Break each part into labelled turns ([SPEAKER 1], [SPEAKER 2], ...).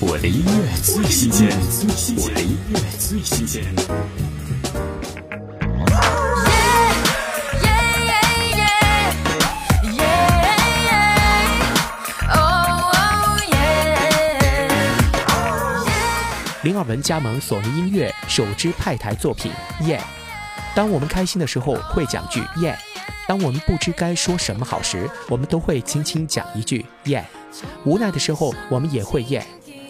[SPEAKER 1] 我的音乐最新鲜，我的音乐最新鲜。
[SPEAKER 2] 林尔文加盟索尼音乐首支派台作品《耶》。当我们开心的时候会讲句“耶”，当我们不知该说什么好时，我们都会轻轻讲一句“耶”。无奈的时候，我们也会“耶”。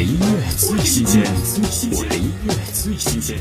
[SPEAKER 1] 的音乐最新鲜，我的音乐最新鲜。